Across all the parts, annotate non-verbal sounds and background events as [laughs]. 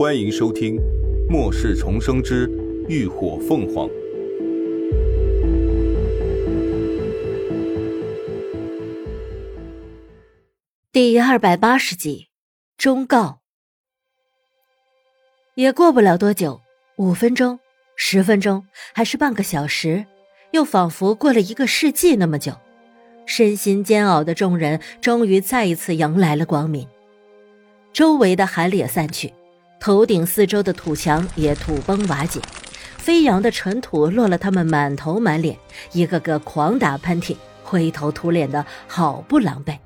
欢迎收听《末世重生之浴火凤凰》第二百八十集忠告。也过不了多久，五分钟、十分钟，还是半个小时，又仿佛过了一个世纪那么久。身心煎熬的众人终于再一次迎来了光明，周围的寒冽散去。头顶四周的土墙也土崩瓦解，飞扬的尘土落了他们满头满脸，一个个狂打喷嚏，灰头土脸的好不狼狈。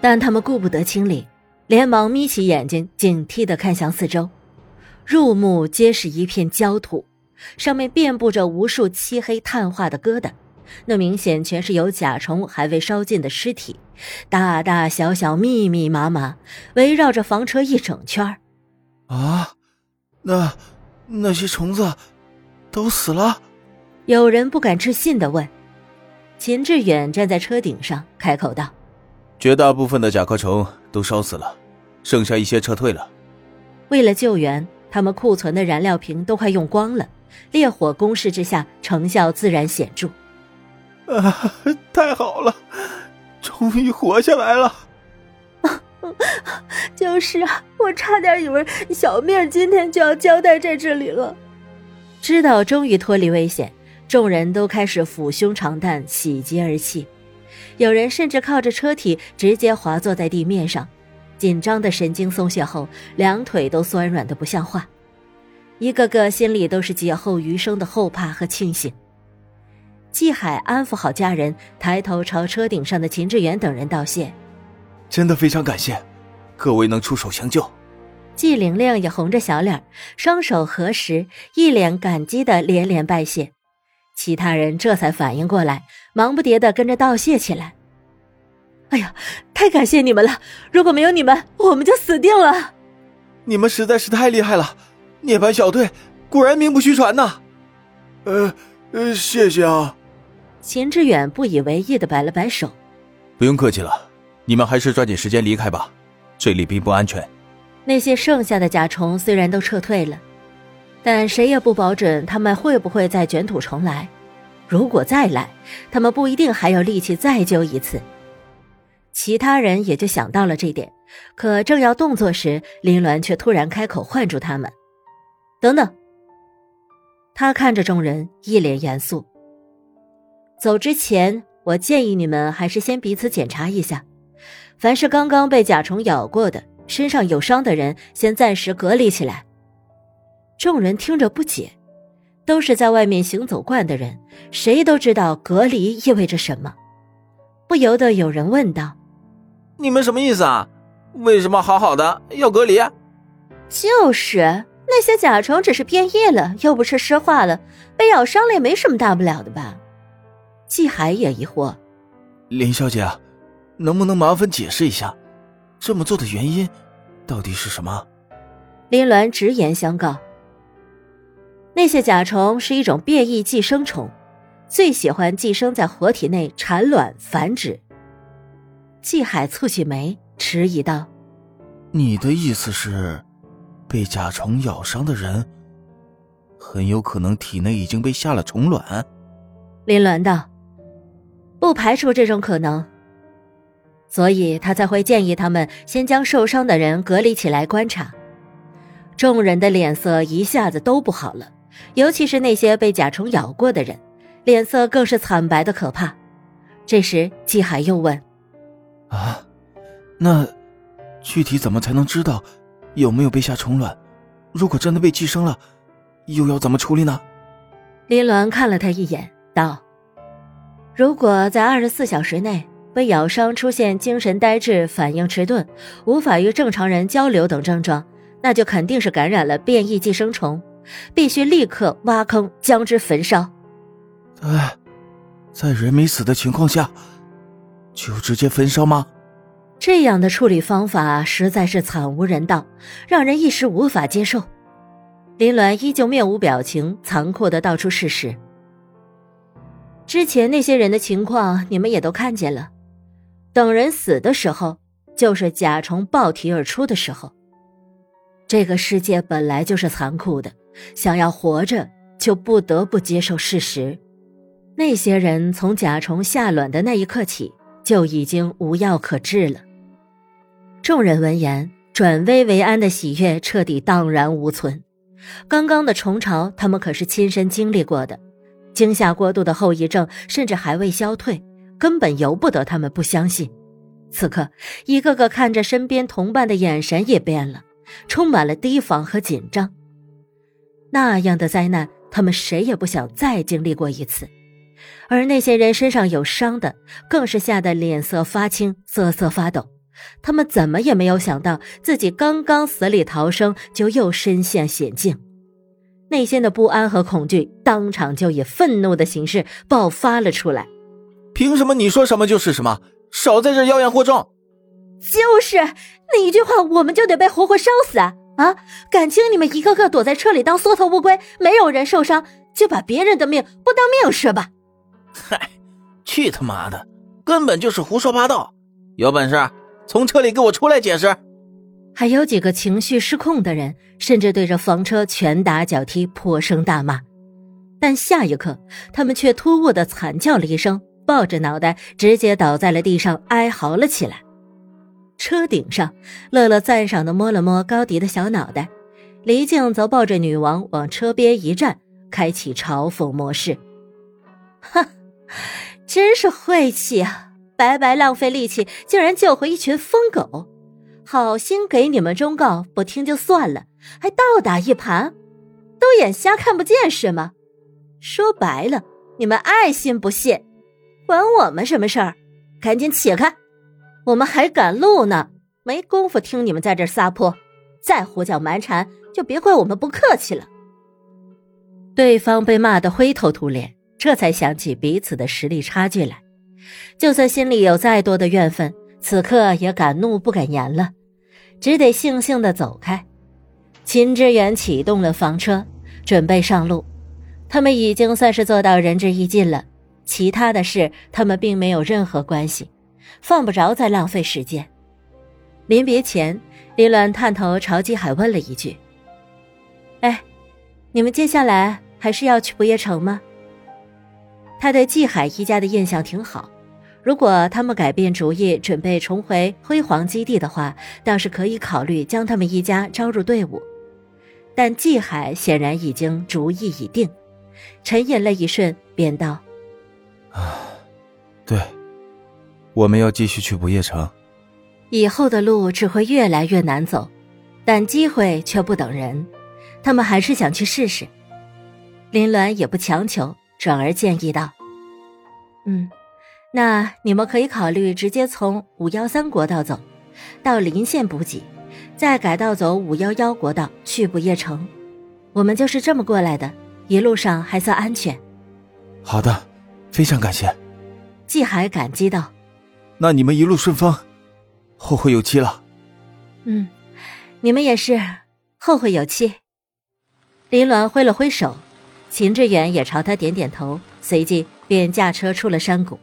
但他们顾不得清理，连忙眯起眼睛，警惕地看向四周，入目皆是一片焦土，上面遍布着无数漆黑炭化的疙瘩，那明显全是由甲虫还未烧尽的尸体，大大小小、密密麻麻，围绕着房车一整圈儿。啊，那那些虫子都死了？有人不敢置信的问。秦志远站在车顶上，开口道：“绝大部分的甲壳虫都烧死了，剩下一些撤退了。为了救援，他们库存的燃料瓶都快用光了。烈火攻势之下，成效自然显著。啊，太好了，终于活下来了！” [laughs] 就是啊，我差点以为小命今天就要交代在这里了。知道终于脱离危险，众人都开始抚胸长叹，喜极而泣。有人甚至靠着车体直接滑坐在地面上，紧张的神经松懈后，两腿都酸软的不像话。一个个心里都是劫后余生的后怕和庆幸。季海安抚好家人，抬头朝车顶上的秦志远等人道谢。真的非常感谢，各位能出手相救。季玲玲也红着小脸，双手合十，一脸感激的连连拜谢。其他人这才反应过来，忙不迭的跟着道谢起来。哎呀，太感谢你们了！如果没有你们，我们就死定了。你们实在是太厉害了，涅槃小队果然名不虚传呐。呃呃，谢谢啊。秦志远不以为意的摆了摆手，不用客气了。你们还是抓紧时间离开吧，这里并不安全。那些剩下的甲虫虽然都撤退了，但谁也不保准他们会不会再卷土重来。如果再来，他们不一定还有力气再救一次。其他人也就想到了这点，可正要动作时，林鸾却突然开口唤住他们：“等等。”他看着众人，一脸严肃：“走之前，我建议你们还是先彼此检查一下。”凡是刚刚被甲虫咬过的、身上有伤的人，先暂时隔离起来。众人听着不解，都是在外面行走惯的人，谁都知道隔离意味着什么，不由得有人问道：“你们什么意思啊？为什么好好的要隔离？”就是那些甲虫只是变异了，又不是尸化了，被咬伤了也没什么大不了的吧？季海也疑惑：“林小姐。”能不能麻烦解释一下，这么做的原因到底是什么？林鸾直言相告：那些甲虫是一种变异寄生虫，最喜欢寄生在活体内产卵繁殖。季海蹙起眉，迟疑道：“你的意思是，被甲虫咬伤的人，很有可能体内已经被下了虫卵？”林鸾道：“不排除这种可能。”所以他才会建议他们先将受伤的人隔离起来观察。众人的脸色一下子都不好了，尤其是那些被甲虫咬过的人，脸色更是惨白的可怕。这时季海又问：“啊，那具体怎么才能知道有没有被下虫卵？如果真的被寄生了，又要怎么处理呢？”林鸾看了他一眼，道：“如果在二十四小时内。”被咬伤出现精神呆滞、反应迟钝、无法与正常人交流等症状，那就肯定是感染了变异寄生虫，必须立刻挖坑将之焚烧。哎，在人没死的情况下，就直接焚烧吗？这样的处理方法实在是惨无人道，让人一时无法接受。林鸾依旧面无表情，残酷的道出事实。之前那些人的情况，你们也都看见了。等人死的时候，就是甲虫爆体而出的时候。这个世界本来就是残酷的，想要活着，就不得不接受事实。那些人从甲虫下卵的那一刻起，就已经无药可治了。众人闻言，转危为安的喜悦彻底荡然无存。刚刚的虫巢，他们可是亲身经历过的，惊吓过度的后遗症甚至还未消退，根本由不得他们不相信。此刻，一个个看着身边同伴的眼神也变了，充满了提防和紧张。那样的灾难，他们谁也不想再经历过一次。而那些人身上有伤的，更是吓得脸色发青、瑟瑟发抖。他们怎么也没有想到，自己刚刚死里逃生，就又身陷险境。内心的不安和恐惧，当场就以愤怒的形式爆发了出来。凭什么你说什么就是什么？少在这妖言惑众！就是那一句话，我们就得被活活烧死啊！啊，感情你们一个个躲在车里当缩头乌龟，没有人受伤，就把别人的命不当命是吧？嗨，去他妈的，根本就是胡说八道！有本事从车里给我出来解释！还有几个情绪失控的人，甚至对着房车拳打脚踢，破声大骂。但下一刻，他们却突兀的惨叫了一声，抱着脑袋直接倒在了地上，哀嚎了起来。车顶上，乐乐赞赏的摸了摸高迪的小脑袋，黎静则抱着女王往车边一站，开启嘲讽模式。哈。真是晦气啊！白白浪费力气，竟然救回一群疯狗。好心给你们忠告，不听就算了，还倒打一耙，都眼瞎看不见是吗？说白了，你们爱信不信，管我们什么事儿？赶紧起开，我们还赶路呢，没工夫听你们在这撒泼。再胡搅蛮缠，就别怪我们不客气了。对方被骂得灰头土脸。这才想起彼此的实力差距来，就算心里有再多的怨愤，此刻也敢怒不敢言了，只得悻悻地走开。秦之远启动了房车，准备上路。他们已经算是做到仁至义尽了，其他的事他们并没有任何关系，犯不着再浪费时间。临别前，林鸾探头朝季海问了一句：“哎，你们接下来还是要去不夜城吗？”他对季海一家的印象挺好，如果他们改变主意，准备重回辉煌基地的话，倒是可以考虑将他们一家招入队伍。但季海显然已经主意已定，沉吟了一瞬，便道：“啊，[sighs] 对，我们要继续去不夜城。以后的路只会越来越难走，但机会却不等人，他们还是想去试试。”林鸾也不强求。转而建议道：“嗯，那你们可以考虑直接从五幺三国道走，到临县补给，再改道走五幺幺国道去不夜城。我们就是这么过来的，一路上还算安全。”“好的，非常感谢。”季海感激道。“那你们一路顺风，后会有期了。”“嗯，你们也是，后会有期。”林鸾挥了挥手。秦志远也朝他点点头，随即便驾车出了山谷。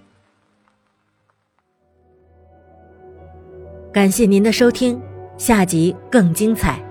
感谢您的收听，下集更精彩。